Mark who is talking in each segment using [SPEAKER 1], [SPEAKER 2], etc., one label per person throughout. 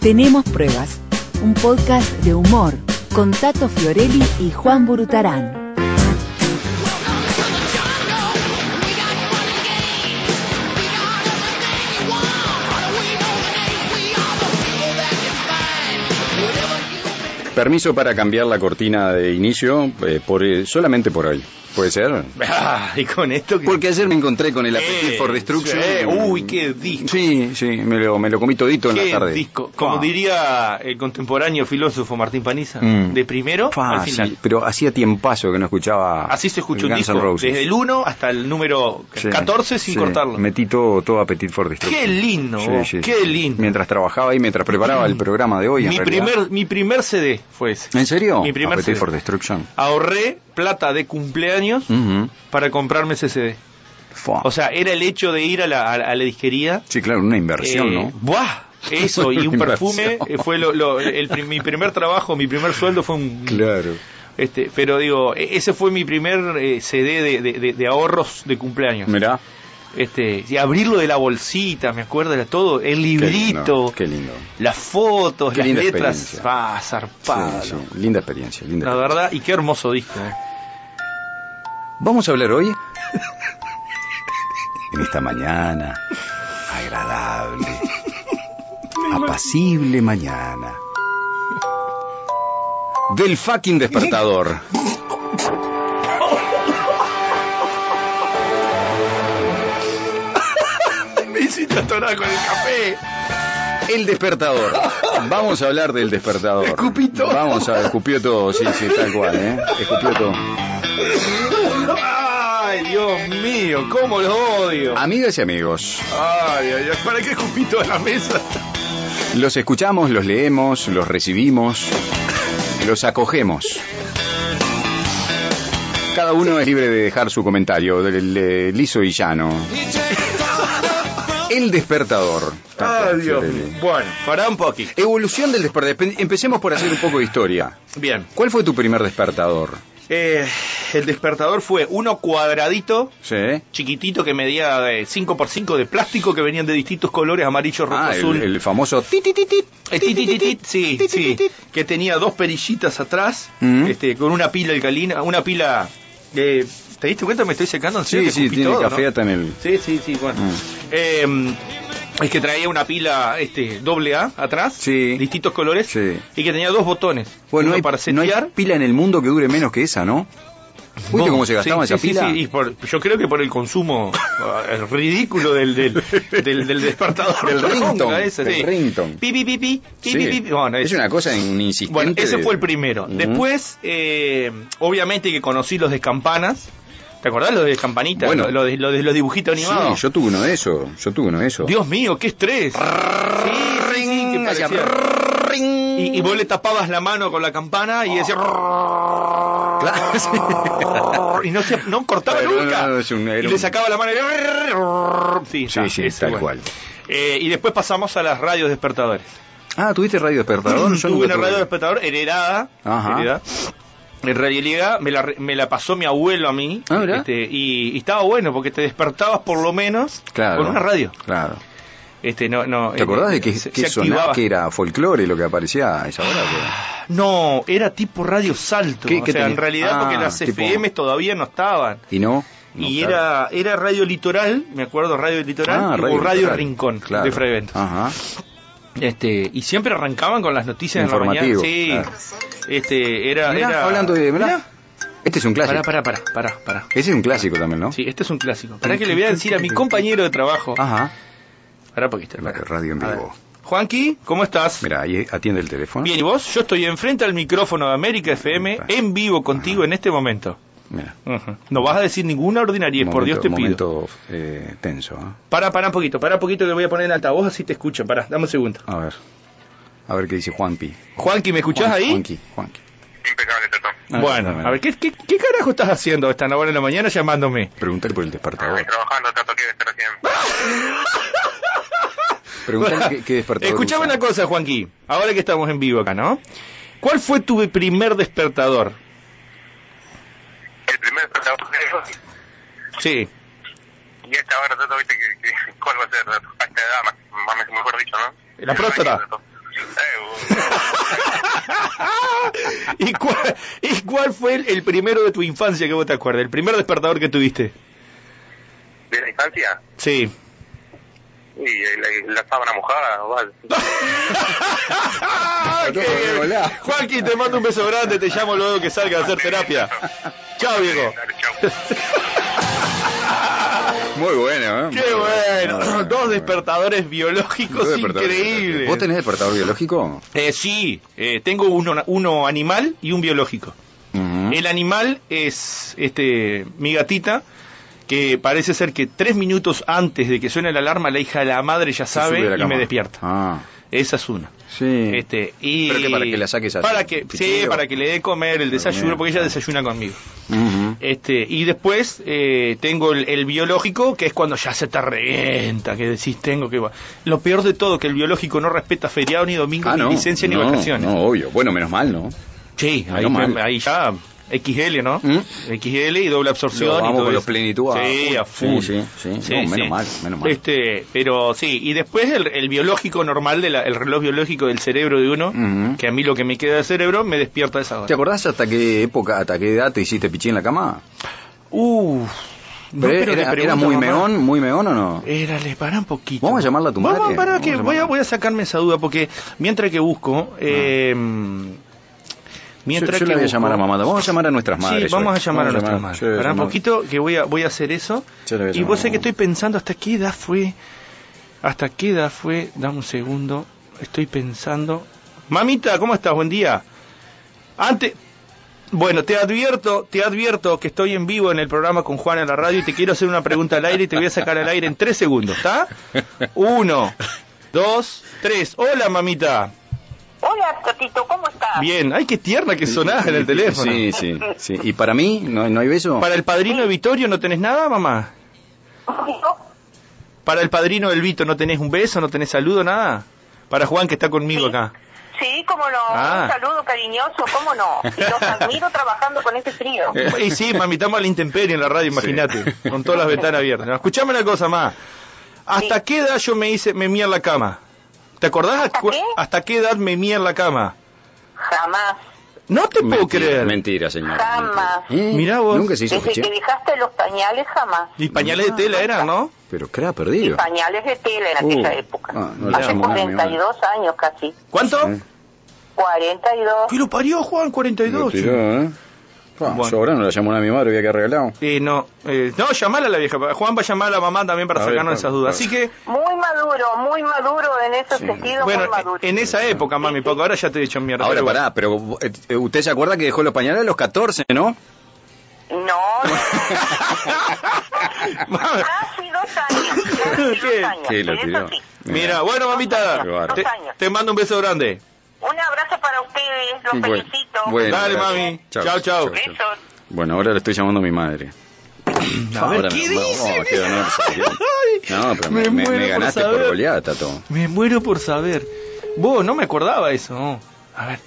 [SPEAKER 1] Tenemos pruebas. Un podcast de humor con Tato Fiorelli y Juan Burutarán.
[SPEAKER 2] Permiso para cambiar la cortina de inicio eh, por, eh, solamente por hoy. ¿Puede ser?
[SPEAKER 3] Ah, y con esto que...
[SPEAKER 2] Porque ayer me encontré con el
[SPEAKER 3] Eh,
[SPEAKER 2] Appetite for Destruction.
[SPEAKER 3] uy, qué disco.
[SPEAKER 2] Sí, sí, me lo, me lo comí todito en la tarde.
[SPEAKER 3] disco. Como
[SPEAKER 2] Ah.
[SPEAKER 3] diría el contemporáneo filósofo Martín Paniza,
[SPEAKER 2] Mm.
[SPEAKER 3] de primero al final.
[SPEAKER 2] sí, pero hacía tiempazo que no escuchaba.
[SPEAKER 3] Así se escuchó un disco, desde el 1 hasta el número
[SPEAKER 2] Sí,
[SPEAKER 3] 14 sin
[SPEAKER 2] sí.
[SPEAKER 3] cortarlo.
[SPEAKER 2] Metí todo, todo Appetite for Destruction.
[SPEAKER 3] Qué lindo,
[SPEAKER 2] Sí,
[SPEAKER 3] vos,
[SPEAKER 2] sí,
[SPEAKER 3] qué lindo.
[SPEAKER 2] Mientras trabajaba y mientras preparaba el programa de hoy.
[SPEAKER 3] mi primer mi primer CD fue ese.
[SPEAKER 2] ¿En serio?
[SPEAKER 3] Mi primer CD.
[SPEAKER 2] for Destruction.
[SPEAKER 3] Ahorré plata de cumpleaños para comprarme ese CD.
[SPEAKER 2] Fua.
[SPEAKER 3] O sea, era el hecho de ir a la, a, a la disquería.
[SPEAKER 2] sí, claro, una inversión,
[SPEAKER 3] eh,
[SPEAKER 2] ¿no?
[SPEAKER 3] ¡Buah! Eso, y un perfume eh, fue lo, lo- el, mi primer trabajo, mi primer sueldo fue un,
[SPEAKER 2] Claro.
[SPEAKER 3] Este, pero digo, e- ese fue mi primer eh, CD de, de- de- de ahorros de cumpleaños.
[SPEAKER 2] Mirá.
[SPEAKER 3] Este, y abrirlo de la bolsita, me acuerdo de todo, el
[SPEAKER 2] Qué
[SPEAKER 3] librito,
[SPEAKER 2] lindo. Qué lindo.
[SPEAKER 3] las fotos,
[SPEAKER 2] Qué
[SPEAKER 3] las letras,
[SPEAKER 2] experiencia.
[SPEAKER 3] ah, zarpado.
[SPEAKER 2] Sí, sí, Linda experiencia. Linda
[SPEAKER 3] La
[SPEAKER 2] experiencia.
[SPEAKER 3] verdad, y qué hermoso disco. eh.
[SPEAKER 2] Vamos a hablar hoy, en esta mañana agradable, apacible mañana, del fucking despertador.
[SPEAKER 3] Hiciste atorar con el café.
[SPEAKER 2] El despertador. Vamos a hablar del despertador.
[SPEAKER 3] Escupí todo.
[SPEAKER 2] Vamos a escupió todo, sí, sí, tal cual, ¿eh? Escupió todo.
[SPEAKER 3] Ay, Dios mío, cómo lo odio.
[SPEAKER 2] Amigas y amigos,
[SPEAKER 3] Ay, ay, ay, ¿para qué escupí toda la mesa?
[SPEAKER 2] los escuchamos, los leemos, los recibimos, los acogemos. Cada uno es libre de dejar su comentario, liso y llano. El despertador.
[SPEAKER 3] Ay, Dios. Bueno, para un poquito.
[SPEAKER 2] Evolución del despertador. Empecemos por hacer un poco de historia.
[SPEAKER 3] Bien.
[SPEAKER 2] ¿Cuál fue tu primer despertador?
[SPEAKER 3] Eh, el despertador fue uno cuadradito,
[SPEAKER 2] ¿Sí?
[SPEAKER 3] chiquitito, que medía 5x5 de plástico, que venían de distintos colores, amarillo, rojo,
[SPEAKER 2] Ah,
[SPEAKER 3] azul.
[SPEAKER 2] el, el famoso
[SPEAKER 3] Eh, sí, sí, que tenía dos perillitas atrás,
[SPEAKER 2] Mm.
[SPEAKER 3] este, con una pila alcalina, una pila... eh, ¿Te diste cuenta? Me estoy secando.
[SPEAKER 2] Sí, sí, tiene
[SPEAKER 3] todo,
[SPEAKER 2] café
[SPEAKER 3] ¿no?
[SPEAKER 2] hasta en el...
[SPEAKER 3] Sí, sí, sí, bueno.
[SPEAKER 2] Mm.
[SPEAKER 3] Eh, es que traía una pila este, doble A atrás,
[SPEAKER 2] Sí.
[SPEAKER 3] distintos colores,
[SPEAKER 2] Sí.
[SPEAKER 3] y que tenía dos botones.
[SPEAKER 2] Bueno, no hay,
[SPEAKER 3] para
[SPEAKER 2] no hay
[SPEAKER 3] setear.
[SPEAKER 2] pila en el mundo que dure menos que esa, ¿no? ¿Viste cómo se gastaba
[SPEAKER 3] sí,
[SPEAKER 2] esa
[SPEAKER 3] sí,
[SPEAKER 2] pila?
[SPEAKER 3] Sí, sí, y por- yo creo que por el consumo ah, el ridículo del, del, del, del despertador.
[SPEAKER 2] Del ringtone,
[SPEAKER 3] Ponga ese,
[SPEAKER 2] del
[SPEAKER 3] sí.
[SPEAKER 2] ringtone.
[SPEAKER 3] Pi, pi, pi. Bueno,
[SPEAKER 2] es
[SPEAKER 3] ese.
[SPEAKER 2] una cosa insistente.
[SPEAKER 3] Bueno, ese
[SPEAKER 2] de-
[SPEAKER 3] fue el primero. Después, eh, obviamente que conocí los de campanas. ¿Te acordás los de campanita?
[SPEAKER 2] Bueno.
[SPEAKER 3] lo, lo de, lo de los dibujitos animados.
[SPEAKER 2] Sí, yo tuve uno de esos. Yo tuve uno de esos.
[SPEAKER 3] Dios mío, qué estrés. Sí, sí, sí, que. Y, y vos le tapabas la mano con la campana y decía...
[SPEAKER 2] Claro,
[SPEAKER 3] y no, se, no cortaba
[SPEAKER 2] Pero
[SPEAKER 3] nunca.
[SPEAKER 2] no, un-
[SPEAKER 3] y le sacaba la mano y... Sí,
[SPEAKER 2] Sí,
[SPEAKER 3] ya,
[SPEAKER 2] sí, tal
[SPEAKER 3] bueno.
[SPEAKER 2] cual.
[SPEAKER 3] Eh, y después pasamos a las radios despertadores.
[SPEAKER 2] Ah, ¿tuviste radio despertador? Yo
[SPEAKER 3] Tuve una
[SPEAKER 2] tuve.
[SPEAKER 3] radio despertador heredada.
[SPEAKER 2] Ajá.
[SPEAKER 3] heredada. En realidad me la, me la pasó mi abuelo a mí.
[SPEAKER 2] Ah,
[SPEAKER 3] este, y, y estaba bueno porque te despertabas por lo menos
[SPEAKER 2] Claro.
[SPEAKER 3] con una radio.
[SPEAKER 2] Claro.
[SPEAKER 3] Este, no, no,
[SPEAKER 2] ¿Te
[SPEAKER 3] eh,
[SPEAKER 2] acordás de que,
[SPEAKER 3] se-
[SPEAKER 2] que
[SPEAKER 3] se
[SPEAKER 2] sonaba que era folclore lo que aparecía a esa hora?
[SPEAKER 3] No, era tipo radio salto.
[SPEAKER 2] ¿Qué-
[SPEAKER 3] o
[SPEAKER 2] qué
[SPEAKER 3] sea, en realidad
[SPEAKER 2] Ah,
[SPEAKER 3] porque las
[SPEAKER 2] tipo-
[SPEAKER 3] FM todavía no estaban.
[SPEAKER 2] ¿Y no? No,
[SPEAKER 3] y
[SPEAKER 2] claro.
[SPEAKER 3] era era Radio Litoral, me acuerdo, Radio Litoral
[SPEAKER 2] Ah,
[SPEAKER 3] o Radio
[SPEAKER 2] Litoral.
[SPEAKER 3] Rincón
[SPEAKER 2] Claro.
[SPEAKER 3] de Freventos.
[SPEAKER 2] Ajá.
[SPEAKER 3] Este, y siempre arrancaban con las noticias en la mañana. Sí. Este, era
[SPEAKER 2] Mirá,
[SPEAKER 3] era
[SPEAKER 2] hablando de... mirá. Este es un clásico.
[SPEAKER 3] Pará, pará, pará, pará, pará.
[SPEAKER 2] Ese es un clásico también, ¿no?
[SPEAKER 3] Sí, este es un clásico. Para que le voy a decir a mi compañero de trabajo.
[SPEAKER 2] Ajá.
[SPEAKER 3] Pará poquito.
[SPEAKER 2] La
[SPEAKER 3] pará.
[SPEAKER 2] radio en vivo.
[SPEAKER 3] Juanqui, ¿cómo estás?
[SPEAKER 2] Mira, ahí atiende el teléfono.
[SPEAKER 3] Bien, ¿y vos? Yo estoy enfrente al micrófono de América FM
[SPEAKER 2] Epa.
[SPEAKER 3] en vivo contigo en este momento.
[SPEAKER 2] Mira.
[SPEAKER 3] No vas a decir ninguna ordinariedad, por Dios te pido.
[SPEAKER 2] momento eh, tenso. ¿eh?
[SPEAKER 3] Para, para un poquito, para un poquito que voy a poner en altavoz así te escucho. Para, dame un segundo.
[SPEAKER 2] A ver. A ver qué dice Juanpi.
[SPEAKER 3] Juanqui, ¿me escuchás
[SPEAKER 2] Juan-
[SPEAKER 3] ahí?
[SPEAKER 2] Juanqui, Juanqui.
[SPEAKER 4] Impecable, Tato.
[SPEAKER 2] Ah,
[SPEAKER 3] bueno,
[SPEAKER 2] bueno.
[SPEAKER 3] a ver, ¿qué, qué, qué carajo estás haciendo a esta hora de la mañana llamándome?
[SPEAKER 2] Preguntar por el despertador.
[SPEAKER 4] Estoy trabajando, Tato, ¿qué estar haciendo?
[SPEAKER 2] Preguntar qué, qué despertador.
[SPEAKER 3] Escuchame
[SPEAKER 2] usa.
[SPEAKER 3] una cosa, Juanqui, ahora que estamos en vivo acá, ¿no? ¿Cuál fue tu primer despertador?
[SPEAKER 4] El primer despertador que
[SPEAKER 3] Sí.
[SPEAKER 4] y esta hora, Tato, viste que, que- cuál va a ser, a esta edad, más, más mejor dicho, ¿no?
[SPEAKER 3] La próstata. ¿Y cuál, ¿Y cuál fue el, el, primero de tu infancia que vos te acuerdas? ¿El primer despertador que tuviste?
[SPEAKER 4] ¿De la infancia?
[SPEAKER 3] Sí.
[SPEAKER 4] Y eh, la, la sábana mojada, igual.
[SPEAKER 3] Joaquín, te mando un beso grande, te llamo luego que salga a hacer terapia. Chao, viejo.
[SPEAKER 2] Muy bueno, ¿eh?
[SPEAKER 3] Qué bueno. Dos despertadores biológicos
[SPEAKER 2] Dos despertadores
[SPEAKER 3] increíbles.
[SPEAKER 2] ¿Vos tenés despertador biológico?
[SPEAKER 3] Eh, sí, eh, tengo uno, uno animal y un biológico. El animal es este mi gatita, que parece ser que tres minutos antes de que suene la alarma, la hija de la madre ya sabe y
[SPEAKER 2] cama.
[SPEAKER 3] me despierta.
[SPEAKER 2] Ah,
[SPEAKER 3] Esa es una.
[SPEAKER 2] sí.
[SPEAKER 3] Este, y
[SPEAKER 2] ¿Pero qué, para que la saques así,
[SPEAKER 3] Para que, sí, para que le dé comer el desayuno, porque ella desayuna conmigo. Este, y después eh, tengo el, el biológico, que es cuando ya se te revienta, que decís tengo que... Lo peor de todo, que el biológico no respeta feriado ni domingo,
[SPEAKER 2] Ah,
[SPEAKER 3] ni
[SPEAKER 2] no.
[SPEAKER 3] licencia, ni
[SPEAKER 2] no,
[SPEAKER 3] vacaciones.
[SPEAKER 2] No, obvio. Bueno, menos mal, ¿no?
[SPEAKER 3] Sí,
[SPEAKER 2] Menos
[SPEAKER 3] ahí,
[SPEAKER 2] mal.
[SPEAKER 3] ahí ya XL, ¿no?
[SPEAKER 2] ¿Mm?
[SPEAKER 3] XL y doble absorción.
[SPEAKER 2] Lo
[SPEAKER 3] y
[SPEAKER 2] vamos los
[SPEAKER 3] eso.
[SPEAKER 2] plenitud
[SPEAKER 3] Sí, a full.
[SPEAKER 2] Sí, sí, sí. No, menos mal, menos mal.
[SPEAKER 3] Este, pero sí, y después el, el biológico normal, de la- el reloj biológico del cerebro de uno, que a mí lo que me queda del cerebro me despierta a esa hora.
[SPEAKER 2] ¿Te acordás hasta qué época, hasta qué edad te hiciste pichí en la cama?
[SPEAKER 3] Uf. no,
[SPEAKER 2] Pero era, muy
[SPEAKER 3] mamá.
[SPEAKER 2] meón, muy meón o no?
[SPEAKER 3] Era, le para un poquito.
[SPEAKER 2] Vamos a llamarla a tu
[SPEAKER 3] Vamos, para que
[SPEAKER 2] a
[SPEAKER 3] voy a, voy a sacarme esa duda, porque mientras que busco, eh, mientras
[SPEAKER 2] yo
[SPEAKER 3] que
[SPEAKER 2] la voy a llamar a mamá. Vamos a llamar a nuestras madres.
[SPEAKER 3] Sí, vamos a llamar a nuestras madres.
[SPEAKER 2] yo
[SPEAKER 3] Para un poquito que voy a, voy a hacer eso.
[SPEAKER 2] Yo le a
[SPEAKER 3] Y vos sé que estoy pensando hasta qué edad fue. Hasta qué edad fue. Dame un segundo. Estoy pensando. Mamita, ¿cómo estás? Buen día. Antes. Bueno, te advierto, te advierto que estoy en vivo en el programa con Juan en la radio y te quiero hacer una pregunta al aire y te voy a sacar al aire en tres segundos, ¿está? Uno, dos, tres. Hola, mamita.
[SPEAKER 5] Hola, Totito, ¿cómo estás?
[SPEAKER 3] Bien. Ay, qué tierna que sonás en el teléfono.
[SPEAKER 2] Sí, sí, sí. ¿Y para mí? ¿No, no hay beso?
[SPEAKER 3] Para el padrino de Vitorio no tenés nada, mamá. Para el padrino del Vito no tenés un beso, no tenés saludo, nada. Para Juan que está conmigo
[SPEAKER 5] Sí.
[SPEAKER 3] acá.
[SPEAKER 5] Sí, cómo no,
[SPEAKER 3] Ah.
[SPEAKER 5] un saludo cariñoso, cómo no. Y los admiro trabajando con este frío.
[SPEAKER 3] Y sí, mami, estamos a la intemperie en la radio, imagínate, con todas las ventanas abiertas. Escuchame una cosa más. ¿Hasta
[SPEAKER 5] Sí.
[SPEAKER 3] qué edad yo me hice me mía en la cama? ¿Te acordás
[SPEAKER 5] ¿Hasta
[SPEAKER 3] cu-
[SPEAKER 5] qué?
[SPEAKER 3] hasta qué edad me mía en la cama?
[SPEAKER 5] Jamás,
[SPEAKER 3] No te puedo
[SPEAKER 2] Mentira,
[SPEAKER 3] creer.
[SPEAKER 2] Mentira, señora.
[SPEAKER 5] Jamás.
[SPEAKER 2] mentira. ¿Eh?
[SPEAKER 3] Mirá vos.
[SPEAKER 2] Nunca se hizo
[SPEAKER 5] desde que dejaste los pañales, jamás.
[SPEAKER 3] Y pañales de tela eran, ¿no?
[SPEAKER 2] Pero ¿qué era
[SPEAKER 5] Y
[SPEAKER 2] perdido?
[SPEAKER 5] pañales de tela en
[SPEAKER 2] Uh,
[SPEAKER 5] aquella época.
[SPEAKER 2] ah, no
[SPEAKER 5] Hace
[SPEAKER 2] llamo nada a mi
[SPEAKER 5] 42 años casi.
[SPEAKER 3] ¿Cuánto?
[SPEAKER 2] ¿Eh?
[SPEAKER 5] 42.
[SPEAKER 3] ¿Qué lo parió Juan?
[SPEAKER 2] Lo
[SPEAKER 3] 42.
[SPEAKER 2] tiró, ¿eh? Ah,
[SPEAKER 3] Bueno.
[SPEAKER 2] Yo ahora no la llamó a mi madre, había que.
[SPEAKER 3] Eh, no, eh, no, llamala a la vieja. Juan va a llamar a la mamá también para
[SPEAKER 2] A
[SPEAKER 3] sacarnos esas dudas. Así que,
[SPEAKER 5] Muy maduro, muy maduro en ese
[SPEAKER 2] Sí.
[SPEAKER 5] sentido,
[SPEAKER 3] bueno,
[SPEAKER 5] muy maduro.
[SPEAKER 3] en esa época, mami, porque ahora ya te he hecho mierda.
[SPEAKER 2] Ahora,
[SPEAKER 3] pero bueno.
[SPEAKER 2] pará, pero eh, usted se acuerda que dejó los pañales a los 14, ¿no?
[SPEAKER 5] No, no. Casi dos años. Casi
[SPEAKER 3] ¿Qué?
[SPEAKER 5] dos años.
[SPEAKER 2] ¿Qué lo
[SPEAKER 5] eso
[SPEAKER 2] tiró?
[SPEAKER 5] sí.
[SPEAKER 3] Mira, bueno, mamita, te,
[SPEAKER 5] Dos años.
[SPEAKER 3] te mando un beso grande.
[SPEAKER 5] Un abrazo para ustedes, los
[SPEAKER 2] Bueno,
[SPEAKER 5] felicito.
[SPEAKER 2] bueno,
[SPEAKER 3] Dale,
[SPEAKER 2] gracias.
[SPEAKER 3] mami.
[SPEAKER 2] Chau.
[SPEAKER 5] Besos.
[SPEAKER 2] Bueno, ahora le estoy llamando a mi madre.
[SPEAKER 3] A ver,
[SPEAKER 2] Ahora
[SPEAKER 3] ¿qué
[SPEAKER 2] me-
[SPEAKER 3] dice?
[SPEAKER 2] oh, qué honor, No, pero me,
[SPEAKER 3] Me
[SPEAKER 2] me- me
[SPEAKER 3] muero por
[SPEAKER 2] ganaste por,
[SPEAKER 3] saber.
[SPEAKER 2] goleada, Tato.
[SPEAKER 3] Me muero por saber. Vos, no me acordaba eso. no. A ver.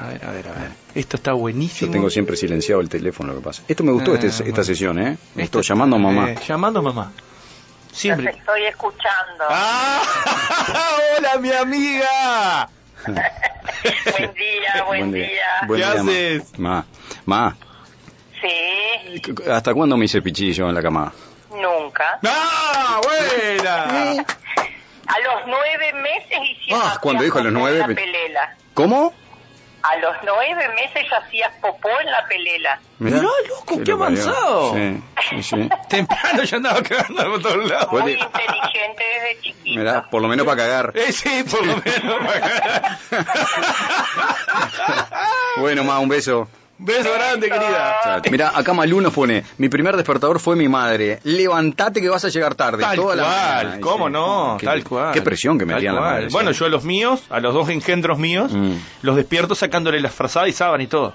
[SPEAKER 3] A ver, a ver, a ver. Esto está buenísimo.
[SPEAKER 2] Yo tengo siempre silenciado el teléfono, lo que pasa. Esto me gustó,
[SPEAKER 3] Ah,
[SPEAKER 2] este- esta
[SPEAKER 3] bueno.
[SPEAKER 2] sesión, ¿eh? Me
[SPEAKER 3] Esto-
[SPEAKER 2] llamando a mamá.
[SPEAKER 3] Eh, llamando a mamá.
[SPEAKER 5] Los
[SPEAKER 3] Siempre.
[SPEAKER 5] estoy escuchando.
[SPEAKER 3] ¡Ah! ¡Hola, mi amiga!
[SPEAKER 5] Buen día, buen, día.
[SPEAKER 2] Buen
[SPEAKER 3] ¿Qué
[SPEAKER 2] día,
[SPEAKER 3] haces?
[SPEAKER 2] Ma, ma,
[SPEAKER 5] Sí,
[SPEAKER 2] ¿hasta cuándo me hice pichillo en la cama?
[SPEAKER 5] nunca.
[SPEAKER 3] ¡Ah! ¡Buena!
[SPEAKER 5] A los nueve meses hicimos
[SPEAKER 2] Ah, cuando dijo a los nueve,
[SPEAKER 5] pelela.
[SPEAKER 2] ¿Cómo?
[SPEAKER 5] A los nueve meses ya hacías popó en la pelela.
[SPEAKER 3] Mirá, loco, qué avanzado.
[SPEAKER 2] Sí, sí, sí.
[SPEAKER 3] Temprano ya andaba cagando por todos lados.
[SPEAKER 5] Muy inteligente desde chiquito.
[SPEAKER 2] Mirá, por lo menos para cagar.
[SPEAKER 3] Eh, sí, por lo menos.
[SPEAKER 2] Bueno, ma, un beso.
[SPEAKER 3] Beso grande, querida.
[SPEAKER 2] Mira, acá Malú nos pone, mi primer despertador fue mi madre. Levantate que vas a llegar tarde.
[SPEAKER 3] Tal
[SPEAKER 2] toda la
[SPEAKER 3] cual,
[SPEAKER 2] mañana.
[SPEAKER 3] ¿cómo no?
[SPEAKER 2] qué-
[SPEAKER 3] tal cual.
[SPEAKER 2] Qué presión que
[SPEAKER 3] Tal
[SPEAKER 2] metían la madre.
[SPEAKER 3] Bueno,
[SPEAKER 2] sí.
[SPEAKER 3] yo a los míos, a los dos engendros míos,
[SPEAKER 2] Mm.
[SPEAKER 3] los despierto sacándole las frazadas y sábana y todo.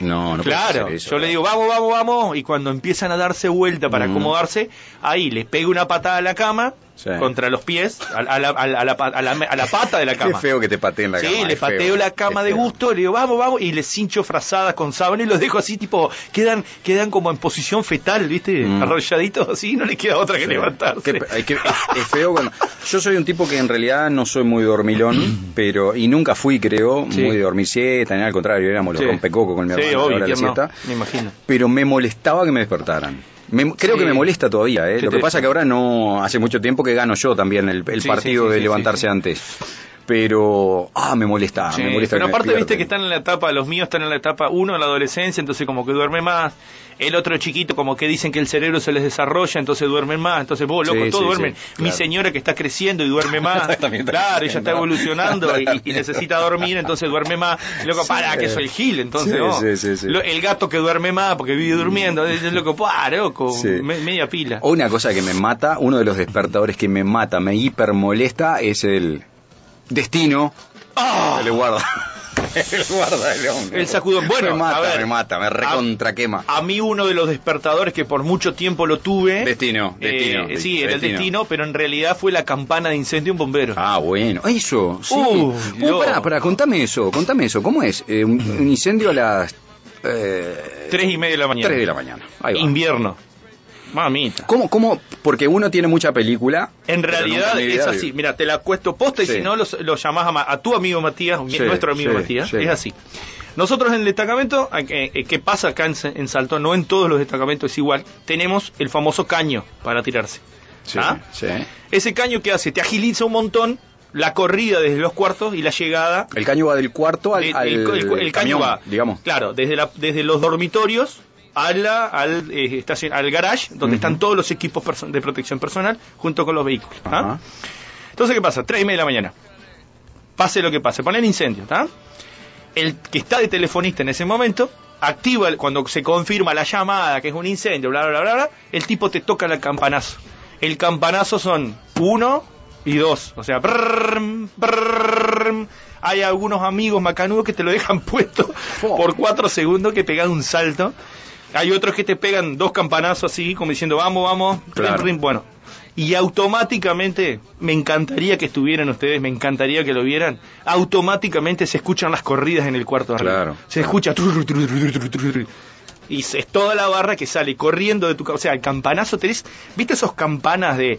[SPEAKER 2] No, no
[SPEAKER 3] claro,
[SPEAKER 2] eso,
[SPEAKER 3] yo le digo, vamos, vamos, vamos, y cuando empiezan a darse vuelta para
[SPEAKER 2] Mm.
[SPEAKER 3] acomodarse, ahí les pego una patada a la cama
[SPEAKER 2] Sí.
[SPEAKER 3] contra los pies, a, a la, a la- a la a la- a la pata de la
[SPEAKER 2] Qué
[SPEAKER 3] cama.
[SPEAKER 2] feo que te pateen la
[SPEAKER 3] Sí,
[SPEAKER 2] cama.
[SPEAKER 3] le
[SPEAKER 2] es feo.
[SPEAKER 3] pateo la cama de
[SPEAKER 2] feo.
[SPEAKER 3] gusto, le digo, vamos, vamos, y les hincho frazadas con sábana y los dejo así, tipo, quedan, quedan como en posición fetal, ¿viste?
[SPEAKER 2] Mm.
[SPEAKER 3] Arrolladitos así, no les queda otra que
[SPEAKER 2] Sí.
[SPEAKER 3] levantarse.
[SPEAKER 2] Qué- hay que- es, es feo cuando... Yo soy un tipo que en realidad no soy muy dormilón, pero y nunca fui, creo,
[SPEAKER 3] Sí.
[SPEAKER 2] muy siesta, ni al contrario, éramos los
[SPEAKER 3] Sí.
[SPEAKER 2] rompecocos con mi
[SPEAKER 3] Sí,
[SPEAKER 2] hermano
[SPEAKER 3] obvio,
[SPEAKER 2] la
[SPEAKER 3] ¿quién no?
[SPEAKER 2] siesta.
[SPEAKER 3] me imagino.
[SPEAKER 2] Pero me molestaba que me despertaran. Me- creo
[SPEAKER 3] Sí.
[SPEAKER 2] que me molesta todavía, ¿eh?
[SPEAKER 3] ¿Qué
[SPEAKER 2] Lo que pasa que ahora no... Hace mucho tiempo que gano yo también el, el
[SPEAKER 3] Sí,
[SPEAKER 2] partido
[SPEAKER 3] sí,
[SPEAKER 2] de levantarse antes. Pero... Ah, me molesta,
[SPEAKER 3] Sí,
[SPEAKER 2] me molesta
[SPEAKER 3] pero aparte viste que están en la etapa, los míos están en la etapa uno en la adolescencia, entonces como que duerme más. El otro chiquito como que dicen que el cerebro se les desarrolla, entonces duermen más. Entonces vos, loco,
[SPEAKER 2] Sí,
[SPEAKER 3] todos
[SPEAKER 2] sí,
[SPEAKER 3] duermen. Mi
[SPEAKER 2] claro.
[SPEAKER 3] señora que está creciendo y duerme más.
[SPEAKER 2] Exactamente.
[SPEAKER 3] claro, ella está evolucionando y, y necesita dormir, entonces duerme más. Y loco, para, que soy Gil, entonces no.
[SPEAKER 2] sí, sí, sí.
[SPEAKER 3] Lo- el gato que duerme más porque vive durmiendo, es loco, para, loco, me- media pila.
[SPEAKER 2] O Una cosa que me mata, uno de los despertadores que me mata, me hiper molesta, es el destino.
[SPEAKER 3] ¡Ah!
[SPEAKER 2] El guarda. el guarda del hombre.
[SPEAKER 3] El sacudón. Bueno,
[SPEAKER 2] me mata,
[SPEAKER 3] a ver.
[SPEAKER 2] me mata, me recontra quema.
[SPEAKER 3] A mí uno de los despertadores que por mucho tiempo lo tuve.
[SPEAKER 2] Destino,
[SPEAKER 3] eh,
[SPEAKER 2] destino,
[SPEAKER 3] sí, era el
[SPEAKER 2] destino.
[SPEAKER 3] pero en realidad fue la campana de incendio un bombero.
[SPEAKER 2] Ah, bueno. Eso, sí.
[SPEAKER 3] Uh,
[SPEAKER 2] Uh, pará, pará, contame eso, contame eso. ¿Cómo es? Eh, un, un incendio a las... Eh,
[SPEAKER 3] Tres y media de la mañana.
[SPEAKER 2] tres de la mañana. Ahí va.
[SPEAKER 3] Invierno. Mamita.
[SPEAKER 2] ¿Cómo, cómo? Porque uno tiene mucha película.
[SPEAKER 3] En realidad es así. Mira, te la cuesto posta y
[SPEAKER 2] Sí.
[SPEAKER 3] si no lo, lo llamás a, tu amigo Matías,
[SPEAKER 2] Sí,
[SPEAKER 3] nuestro amigo
[SPEAKER 2] sí,
[SPEAKER 3] Matías. Es así. Nosotros en el destacamento, eh, eh, ¿qué pasa acá en, en Saltón? No en todos los destacamentos es igual. Tenemos el famoso caño para tirarse. ¿Ah?
[SPEAKER 2] sí.
[SPEAKER 3] Ese caño que hace, te agiliza un montón la corrida desde los cuartos y la llegada.
[SPEAKER 2] El caño va del cuarto al,
[SPEAKER 3] de-
[SPEAKER 2] al
[SPEAKER 3] el, el- el caño
[SPEAKER 2] camión,
[SPEAKER 3] va,
[SPEAKER 2] digamos.
[SPEAKER 3] claro, desde, la- desde los dormitorios a la- al, eh, al garage, donde están todos los equipos de protección personal junto con los vehículos. ¿ah? Entonces, ¿qué pasa? Tres y media de la mañana. Pase lo que pase, pone el incendio, ¿está? El que está de telefonista en ese momento activa, el- cuando se confirma la llamada que es un incendio, bla, bla, bla, bla, el tipo te toca el campanazo. El campanazo son uno y dos. O sea, brrrm. hay algunos amigos macanudos que te lo dejan puesto por cuatro segundos que pegan un salto. Hay otros que te pegan dos campanazos así, como diciendo, vamos, vamos,
[SPEAKER 2] Claro.
[SPEAKER 3] bueno. Y automáticamente, me encantaría que estuvieran ustedes, me encantaría que lo vieran, automáticamente se escuchan las corridas en el cuarto de arriba.
[SPEAKER 2] Claro,
[SPEAKER 3] Se escucha... tru, tru, tru. Y es toda la barra que sale corriendo de tu casa. O sea, el campanazo tenés... ¿Viste esos campanas de...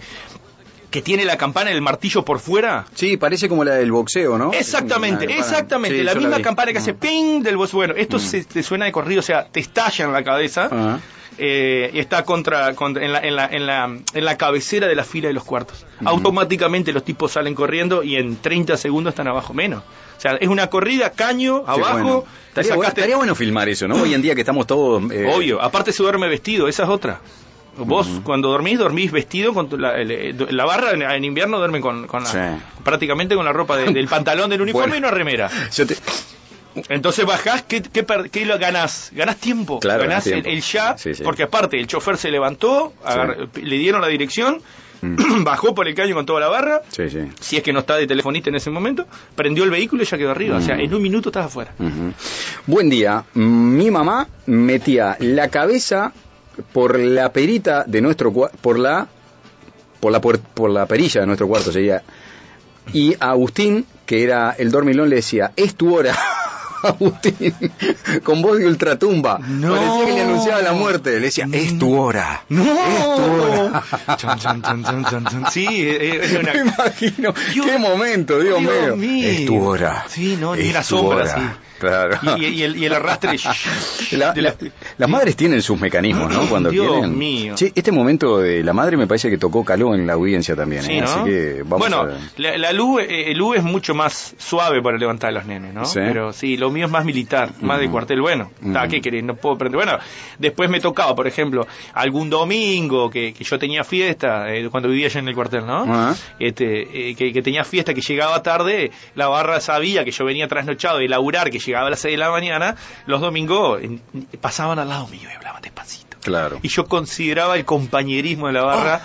[SPEAKER 3] que tiene la campana y el martillo por fuera?
[SPEAKER 2] Sí, parece como la del boxeo, ¿no?
[SPEAKER 3] Exactamente, exactamente.
[SPEAKER 2] Sí,
[SPEAKER 3] la misma campana que hace
[SPEAKER 2] Mm.
[SPEAKER 3] ping del boss. Bueno, esto
[SPEAKER 2] Mm.
[SPEAKER 3] se, te suena de corrido, o sea, te estalla en la cabeza.
[SPEAKER 2] Ajá.
[SPEAKER 3] eh, y está contra, contra- en, la, en, la, en, la, en la cabecera de la fila de los cuartos.
[SPEAKER 2] Ujú.
[SPEAKER 3] Automáticamente los tipos salen corriendo y en 30 segundos están abajo menos. O sea, es una corrida, caño, abajo.
[SPEAKER 2] bueno. Estaría, bueno, estaría bueno filmar eso, ¿no? Hoy en día que estamos todos... eh,
[SPEAKER 3] Obvio, aparte se duerme vestido, esa es otra. Vos cuando dormís, dormís vestido con tu- la, el- la barra en, en invierno duermen con, con la-
[SPEAKER 2] Sí.
[SPEAKER 3] prácticamente con la ropa de- del pantalón del uniforme
[SPEAKER 2] Bueno.
[SPEAKER 3] y una remera.
[SPEAKER 2] yo te-
[SPEAKER 3] Entonces bajás, ¿qué, qué, qué lo ganás? Ganás tiempo.
[SPEAKER 2] Claro,
[SPEAKER 3] ganás el, ya,
[SPEAKER 2] Sí, sí.
[SPEAKER 3] porque aparte el chofer se levantó, le dieron la dirección,
[SPEAKER 2] Mm.
[SPEAKER 3] bajó por el caño con toda la barra,
[SPEAKER 2] Sí, sí.
[SPEAKER 3] si es que no está de telefonista en ese momento, prendió el vehículo y ya quedó arriba. O sea,
[SPEAKER 2] Mm.
[SPEAKER 3] en un minuto estás afuera.
[SPEAKER 2] Buen día. Mi mamá metía la cabeza por la perita de nuestro por la por la puer- por la perilla de nuestro cuarto sería. Y a Agustín, que era el dormilón, le decía, "Es tu hora." Agustín, con voz de ultratumba.
[SPEAKER 3] No.
[SPEAKER 2] Parecía que le anunciaba la muerte. Le decía, es tu hora.
[SPEAKER 3] ¡No!
[SPEAKER 2] Es tu hora.
[SPEAKER 3] Sí, es, es una...
[SPEAKER 2] Me imagino.
[SPEAKER 3] Dios-
[SPEAKER 2] Qué momento, Dios,
[SPEAKER 3] Dios
[SPEAKER 2] mío.
[SPEAKER 3] mío.
[SPEAKER 2] Es tu hora.
[SPEAKER 3] Sí, no, ni
[SPEAKER 2] tu
[SPEAKER 3] sombra
[SPEAKER 2] hora. Claro.
[SPEAKER 3] Y, y el, y el arrastre...
[SPEAKER 2] La-
[SPEAKER 3] de la-
[SPEAKER 2] la- las madres tienen sus mecanismos, ¿no? Cuando
[SPEAKER 3] Dios
[SPEAKER 2] quieren.
[SPEAKER 3] mío.
[SPEAKER 2] Este momento de la madre me parece que tocó caló en la audiencia también,
[SPEAKER 3] Sí,
[SPEAKER 2] ¿eh?
[SPEAKER 3] ¿no?
[SPEAKER 2] Así que vamos
[SPEAKER 3] bueno,
[SPEAKER 2] a...
[SPEAKER 3] la, la luz, eh, el U es mucho más suave para levantar a los nenes, ¿no?
[SPEAKER 2] Sí.
[SPEAKER 3] Pero sí, lo mío es más militar, más de cuartel. Bueno,
[SPEAKER 2] Ujú.
[SPEAKER 3] ¿qué querés? No puedo prender. Bueno, después me tocaba, por ejemplo, algún domingo que, que yo tenía fiesta, eh, cuando vivía allá en el cuartel, ¿no?
[SPEAKER 2] Ajá.
[SPEAKER 3] Este, eh, que, que tenía fiesta, que llegaba tarde, la barra sabía que yo venía trasnochado de laburar, que llegaba a las 6 de la mañana, los domingos en- pasaban al lado mío y hablaban despacito.
[SPEAKER 2] Claro.
[SPEAKER 3] Y yo consideraba el compañerismo de la barra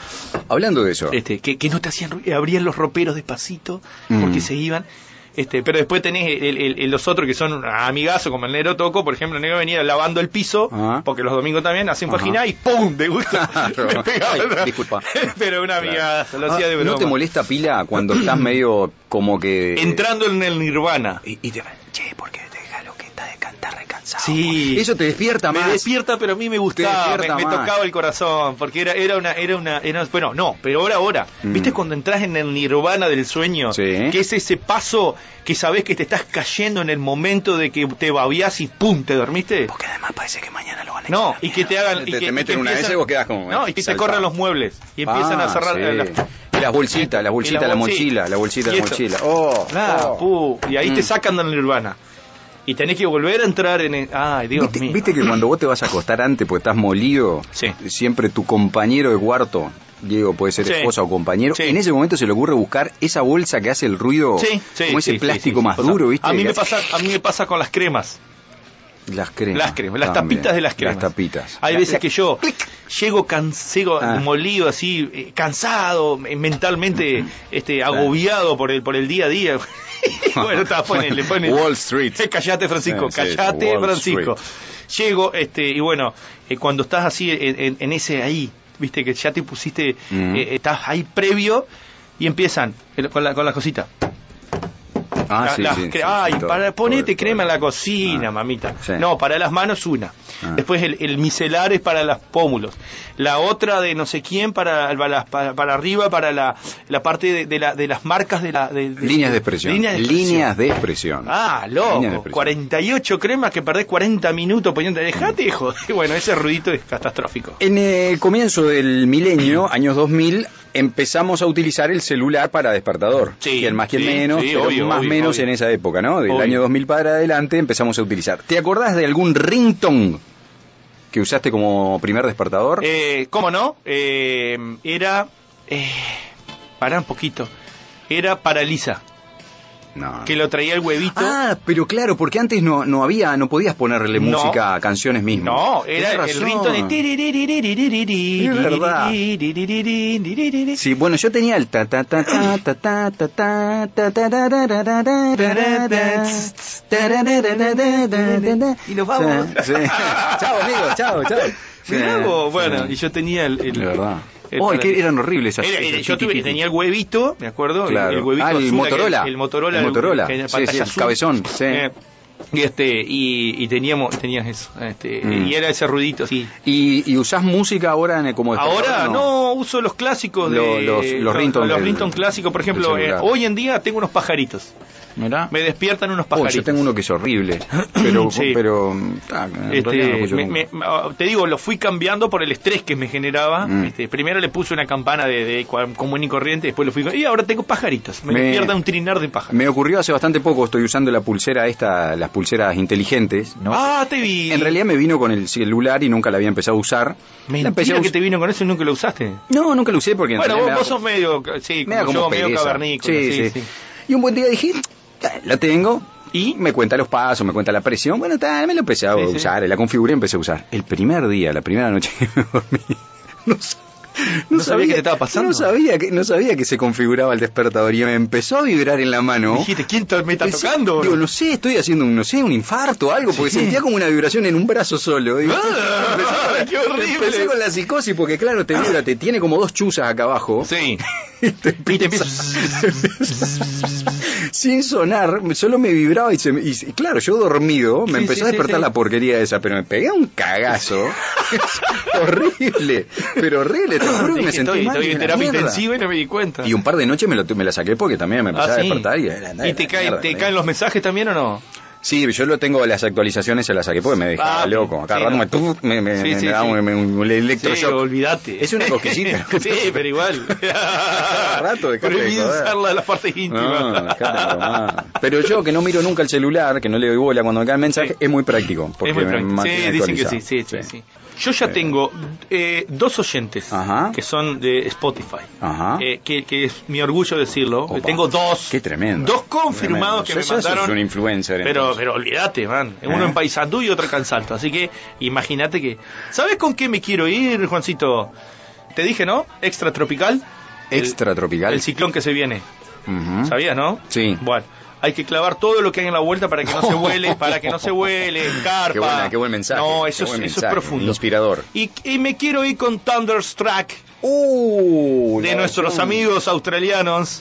[SPEAKER 2] Hablando de eso,
[SPEAKER 3] este, que, que no te hacían ruido, abrían los roperos despacito
[SPEAKER 2] Mm.
[SPEAKER 3] porque se iban. Este, pero después tenés el- el- el- los otros que son amigazos, como el negro Toco, por ejemplo, el negro venía lavando el piso,
[SPEAKER 2] Ajá.
[SPEAKER 3] porque los domingos también hacen fajiná y ¡pum! de gusto.
[SPEAKER 2] Claro.
[SPEAKER 3] me pegaba.
[SPEAKER 2] Ay, disculpa.
[SPEAKER 3] pero una amigazo, lo hacía
[SPEAKER 2] Ah,
[SPEAKER 3] de broma.
[SPEAKER 2] ¿No te molesta pila cuando estás medio como que...
[SPEAKER 3] Entrando en el nirvana.
[SPEAKER 2] Y, y te che, ¿por qué deja lo que está de
[SPEAKER 3] Sí.
[SPEAKER 2] Eso te despierta
[SPEAKER 3] me
[SPEAKER 2] más.
[SPEAKER 3] despierta, pero a mí me gustaba, me, me tocaba el corazón, porque era, era una, era una, era- bueno, no, pero ahora, ahora,
[SPEAKER 2] Mm.
[SPEAKER 3] ¿viste cuando entras en el nirvana del sueño?
[SPEAKER 2] Sí.
[SPEAKER 3] Que es ese paso que sabes que te estás cayendo en el momento de que te babiás y pum, te dormiste.
[SPEAKER 2] Porque además parece que mañana lo van a
[SPEAKER 3] No, y que te hagan, y
[SPEAKER 2] Te-
[SPEAKER 3] que,
[SPEAKER 2] te
[SPEAKER 3] y
[SPEAKER 2] meten
[SPEAKER 3] que
[SPEAKER 2] una de
[SPEAKER 3] empiezan-
[SPEAKER 2] y vos quedás como,
[SPEAKER 3] no, y que te corren los muebles y empiezan
[SPEAKER 2] Ah,
[SPEAKER 3] a cerrar
[SPEAKER 2] sí.
[SPEAKER 3] la-
[SPEAKER 2] las bolsitas, las bolsitas, la
[SPEAKER 3] la
[SPEAKER 2] mochila, la bolsita, la mochila. Oh,
[SPEAKER 3] Ah,
[SPEAKER 2] oh.
[SPEAKER 3] pu, y ahí
[SPEAKER 2] Mm.
[SPEAKER 3] te sacan del nirvana. Y tenés que volver a entrar en el, ay, Dios
[SPEAKER 2] ¿Viste,
[SPEAKER 3] mío.
[SPEAKER 2] viste que cuando vos te vas a acostar antes porque estás molido,
[SPEAKER 3] Sí.
[SPEAKER 2] siempre tu compañero de cuarto, Diego puede ser
[SPEAKER 3] Sí.
[SPEAKER 2] esposa o compañero,
[SPEAKER 3] Sí.
[SPEAKER 2] en ese momento se le ocurre buscar esa bolsa que hace el ruido,
[SPEAKER 3] Sí, sí,
[SPEAKER 2] como ese plástico más duro, ¿viste?
[SPEAKER 3] A mí me pasa, a mí me pasa con las cremas.
[SPEAKER 2] Las cremas.
[SPEAKER 3] Las cremas, las
[SPEAKER 2] también.
[SPEAKER 3] tapitas de las cremas.
[SPEAKER 2] Las tapitas.
[SPEAKER 3] Hay veces que yo llego, can- llego
[SPEAKER 2] Ah.
[SPEAKER 3] molido así, eh, cansado, eh, mentalmente este, agobiado por el por el día a día. bueno, está, ponele, ponele.
[SPEAKER 2] Wall Street.
[SPEAKER 3] Callate, Francisco,
[SPEAKER 2] Sí,
[SPEAKER 3] callate,
[SPEAKER 2] Wall
[SPEAKER 3] Francisco. Llego, este, y bueno, eh, cuando estás así en, en- en ese ahí, viste que ya te pusiste,
[SPEAKER 2] Mm.
[SPEAKER 3] eh, estás ahí previo y empiezan con la, con la cosita.
[SPEAKER 2] Ah,
[SPEAKER 3] La-
[SPEAKER 2] sí,
[SPEAKER 3] las
[SPEAKER 2] sí,
[SPEAKER 3] Ay, para,
[SPEAKER 2] todo,
[SPEAKER 3] ponete
[SPEAKER 2] todo.
[SPEAKER 3] crema en la cocina,
[SPEAKER 2] Ah,
[SPEAKER 3] mamita. No, para las manos una.
[SPEAKER 2] Ah.
[SPEAKER 3] Después el, el micelar es para los pómulos. La otra de no sé quién para, para, arriba, para la, la parte de, de la, de las marcas de la... de-
[SPEAKER 2] Líneas de expresión.
[SPEAKER 3] Líneas de expresión.
[SPEAKER 2] Líneas de expresión.
[SPEAKER 3] Ah, loco,
[SPEAKER 2] expresión.
[SPEAKER 3] 48 cremas que perdés 40 minutos poniendo... Dejate, hijo. Bueno, ese ruidito es catastrófico.
[SPEAKER 2] En el comienzo del milenio, años 2000, empezamos a utilizar el celular para despertador.
[SPEAKER 3] Sí,
[SPEAKER 2] Quien más, quien
[SPEAKER 3] sí,
[SPEAKER 2] menos,
[SPEAKER 3] sí, obvio,
[SPEAKER 2] más
[SPEAKER 3] obvio,
[SPEAKER 2] menos
[SPEAKER 3] obvio.
[SPEAKER 2] en esa época, ¿no? Del año 2000 para adelante empezamos a utilizar. ¿Te acordás de algún ringtone que usaste como primer despertador?
[SPEAKER 3] Eh, ¿Cómo no? Eh, era... Eh, pará un poquito. Era para Lisa,
[SPEAKER 2] no.
[SPEAKER 3] que lo traía el huevito.
[SPEAKER 2] Ah, pero claro, porque antes no, no había, no podías ponerle
[SPEAKER 3] No.
[SPEAKER 2] música a canciones mismas.
[SPEAKER 3] No, era el rinto de...
[SPEAKER 2] Sí, bueno, yo tenía el ta ta ta ta ta ta ta ta ta ta ta ta ta ta ta ta ta
[SPEAKER 3] Y nos vamos.
[SPEAKER 2] Chao, amigo, chao, chao.
[SPEAKER 3] Bueno, y yo tenía el... el
[SPEAKER 2] De verdad.
[SPEAKER 3] el-
[SPEAKER 2] Oh, que eran horribles esas.
[SPEAKER 3] Era-
[SPEAKER 2] esas
[SPEAKER 3] yo tuve, tenía el huevito, me acuerdo,
[SPEAKER 2] Claro.
[SPEAKER 3] el, huevito
[SPEAKER 2] Ah, el
[SPEAKER 3] azul,
[SPEAKER 2] Motorola.
[SPEAKER 3] aquel- el Motorola,
[SPEAKER 2] El Motorola. Sí, sí, el
[SPEAKER 3] azul.
[SPEAKER 2] cabezón, sí.
[SPEAKER 3] Eh, y este y, y teníamos tenías eso, este,
[SPEAKER 2] Mm.
[SPEAKER 3] y era ese ruidito, sí.
[SPEAKER 2] ¿Y, y usás música ahora en el- como
[SPEAKER 3] Ahora no uso los clásicos de
[SPEAKER 2] Lo- los- los
[SPEAKER 3] los clásicos, por ejemplo, eh, hoy en día tengo unos pajaritos.
[SPEAKER 2] Mirá.
[SPEAKER 3] Me despiertan unos
[SPEAKER 2] Oh,
[SPEAKER 3] pajaritos.
[SPEAKER 2] yo tengo uno que es horrible, pero,
[SPEAKER 3] Sí.
[SPEAKER 2] pero ah,
[SPEAKER 3] Este,
[SPEAKER 2] no
[SPEAKER 3] me- ah, te digo, lo fui cambiando por el estrés que me generaba.
[SPEAKER 2] Mm.
[SPEAKER 3] Este, primero le puse una campana de, de común y corriente, después lo fui y ahora tengo pajaritos. Me,
[SPEAKER 2] Me-
[SPEAKER 3] despierta un trinar de pájaros.
[SPEAKER 2] Me ocurrió hace bastante poco, estoy usando la pulsera esta, las pulseras inteligentes, ¿no?
[SPEAKER 3] Ah, te vi.
[SPEAKER 2] En realidad me vino con el celular y nunca la había empezado a usar. La empecé
[SPEAKER 3] Mentira que te vino con eso y nunca lo usaste.
[SPEAKER 2] No, nunca lo usé porque en
[SPEAKER 3] Bueno, vos,
[SPEAKER 2] da-
[SPEAKER 3] vos sos medio, sí,
[SPEAKER 2] me
[SPEAKER 3] como,
[SPEAKER 2] como
[SPEAKER 3] yo, medio cavernícola.
[SPEAKER 2] Sí,
[SPEAKER 3] Sí,
[SPEAKER 2] sí. Y un buen día dije, "Ah, la tengo. Y me cuenta los pasos, me cuenta la presión. Bueno, tal, me lo empecé a
[SPEAKER 3] Sí, sí.
[SPEAKER 2] usar, la configuré y empecé a usar. El primer día, la primera noche que me dormí, no, sa-
[SPEAKER 3] ¿No sabía qué te estaba pasando?
[SPEAKER 2] No sabía, que, no sabía que se configuraba el despertador y me empezó a vibrar en la mano.
[SPEAKER 3] Dijiste, ¿quién me está
[SPEAKER 2] Pensé-
[SPEAKER 3] tocando?
[SPEAKER 2] Digo, no sé, estoy haciendo un, no sé, un infarto o algo, porque
[SPEAKER 3] Sí.
[SPEAKER 2] sentía como una vibración en un brazo solo. Digo,
[SPEAKER 3] Ah, ¡Qué horrible!
[SPEAKER 2] Empecé con la psicosis porque claro, te vibra, te tiene como dos chuzas acá abajo.
[SPEAKER 3] Sí.
[SPEAKER 2] Y te empieza- sin sonar, solo me vibraba y, se y- claro, yo dormido, me
[SPEAKER 3] Sí,
[SPEAKER 2] empezó
[SPEAKER 3] sí,
[SPEAKER 2] a despertar la porquería esa, pero me pegué un cagazo. horrible, pero horrible, te juro que me sentí
[SPEAKER 3] estoy,
[SPEAKER 2] mal.
[SPEAKER 3] estoy en terapia
[SPEAKER 2] mierda.
[SPEAKER 3] intensiva y no me di cuenta.
[SPEAKER 2] Y un par de noches me, lo, me la saqué porque también me empecé
[SPEAKER 3] Ah,
[SPEAKER 2] a despertar y, era-
[SPEAKER 3] ¿Y te, caen,
[SPEAKER 2] mierda,
[SPEAKER 3] te caen los mensajes también o no?
[SPEAKER 2] Sí, yo lo tengo, las actualizaciones se las saqué porque me dejaba
[SPEAKER 3] Ah,
[SPEAKER 2] loco. Cada rato
[SPEAKER 3] no.
[SPEAKER 2] me, me, me,
[SPEAKER 3] Sí,
[SPEAKER 2] me
[SPEAKER 3] sí,
[SPEAKER 2] daba
[SPEAKER 3] sí.
[SPEAKER 2] un, un- electroshock.
[SPEAKER 3] Olvídate.
[SPEAKER 2] Es una cosquillita.
[SPEAKER 3] sí, pero igual.
[SPEAKER 2] rato, dejate de
[SPEAKER 3] Prohibido
[SPEAKER 2] joder.
[SPEAKER 3] usarla en las partes
[SPEAKER 2] No,
[SPEAKER 3] íntimas.
[SPEAKER 2] de bromar. Pero yo que no miro nunca el celular, que no le doy bola cuando me caen mensajes,
[SPEAKER 3] Sí.
[SPEAKER 2] es muy práctico. Porque
[SPEAKER 3] es muy
[SPEAKER 2] me
[SPEAKER 3] práctico. Sí, dicen que sí, sí, sí. Yo ya tengo eh, dos oyentes
[SPEAKER 2] Ajá.
[SPEAKER 3] que son de Spotify.
[SPEAKER 2] Ajá.
[SPEAKER 3] Eh, que, que es mi orgullo decirlo.
[SPEAKER 2] Opa.
[SPEAKER 3] tengo dos.
[SPEAKER 2] Qué tremendo.
[SPEAKER 3] Dos confirmados
[SPEAKER 2] Tremendo.
[SPEAKER 3] que me
[SPEAKER 2] Eso-
[SPEAKER 3] mandaron.
[SPEAKER 2] es un influencer.
[SPEAKER 3] Pero,
[SPEAKER 2] entonces.
[SPEAKER 3] pero olvídate, man. Uno
[SPEAKER 2] ¿Eh?
[SPEAKER 3] en Paysandú y otro acá en Salto. Así que imagínate que. ¿Sabes con qué me quiero ir, Juancito? Te dije, ¿no? Extra tropical. El- ciclón que se viene. ¿Sabías, no?
[SPEAKER 2] Sí.
[SPEAKER 3] Bueno, hay que clavar todo lo que hay en la vuelta para que no se vuele, para que no se vuele, carpa.
[SPEAKER 2] Qué, buena, qué buen mensaje.
[SPEAKER 3] No, eso, es, eso es
[SPEAKER 2] mensaje,
[SPEAKER 3] profundo.
[SPEAKER 2] Inspirador.
[SPEAKER 3] Y, y me quiero ir con Thunderstruck
[SPEAKER 2] Uh,
[SPEAKER 3] de nuestros amigos australianos,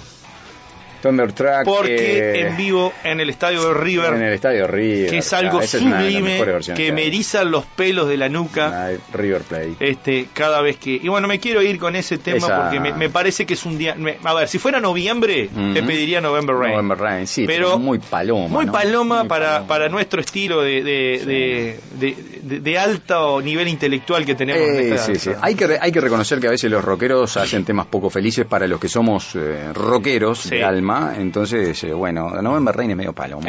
[SPEAKER 2] Thunderstruck.
[SPEAKER 3] porque
[SPEAKER 2] eh,
[SPEAKER 3] en vivo en el estadio de River,
[SPEAKER 2] En el estadio River.
[SPEAKER 3] que es algo
[SPEAKER 2] es una
[SPEAKER 3] sublime, que me erizan los pelos de la nuca.
[SPEAKER 2] River Play.
[SPEAKER 3] Este, cada vez que. Y bueno, me quiero ir con ese tema
[SPEAKER 2] Esa-
[SPEAKER 3] porque me, me parece que es un día. me- a ver, si fuera noviembre,
[SPEAKER 2] Ujú.
[SPEAKER 3] te pediría November Rain.
[SPEAKER 2] November Rain, sí, pero, muy paloma.
[SPEAKER 3] Muy
[SPEAKER 2] ¿no?
[SPEAKER 3] paloma
[SPEAKER 2] Muy
[SPEAKER 3] para,
[SPEAKER 2] paloma.
[SPEAKER 3] para nuestro estilo de, de, de, de- de- de alto nivel intelectual que tenemos. en
[SPEAKER 2] Eh, sí, sí. Hay, que re- hay que reconocer que a veces los rockeros hacen temas poco felices para los que somos eh, rockeros de alma. Entonces, eh, bueno, November Rain es medio
[SPEAKER 3] medio-
[SPEAKER 2] ¿no?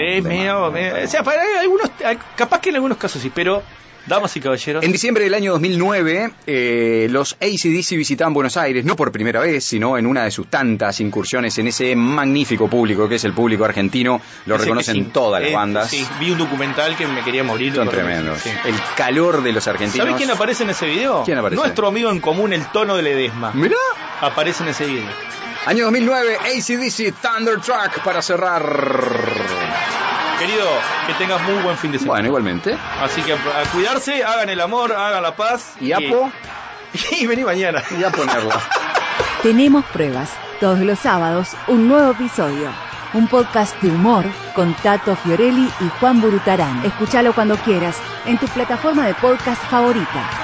[SPEAKER 3] medio- o sea, para algunos, capaz que en algunos casos sí, pero, damas y caballeros,
[SPEAKER 2] En diciembre del año 2009, eh, los ACDC visitaban Buenos Aires, no por primera vez, sino en una de sus tantas incursiones en ese magnífico público que es el público argentino. Lo
[SPEAKER 3] ese que
[SPEAKER 2] reconocen
[SPEAKER 3] sí,
[SPEAKER 2] todas las
[SPEAKER 3] eh,
[SPEAKER 2] bandas.
[SPEAKER 3] Sí, vi un documental que me quería morir.
[SPEAKER 2] Son tremendos.
[SPEAKER 3] sí.
[SPEAKER 2] El calor de los argentinos.
[SPEAKER 3] ¿Sabés quién aparece en ese video?
[SPEAKER 2] ¿Quién aparece?
[SPEAKER 3] Nuestro amigo en común, el tono de Ledesma.
[SPEAKER 2] Mirá.
[SPEAKER 3] Aparece en ese video.
[SPEAKER 2] Año 2009, ACDC Thunder Truck para cerrar.
[SPEAKER 3] Querido, que tengas muy buen fin de semana.
[SPEAKER 2] Bueno, igualmente.
[SPEAKER 3] Así que a, cuidarse, hagan el amor, hagan la paz.
[SPEAKER 2] Y Apo,
[SPEAKER 3] Y, vení mañana.
[SPEAKER 2] y a ponerla.
[SPEAKER 1] Tenemos pruebas. Todos los sábados, un nuevo episodio. Un podcast de humor con Tato Fiorelli y Juan Burutarán. Escúchalo cuando quieras, en tu plataforma de podcast favorita.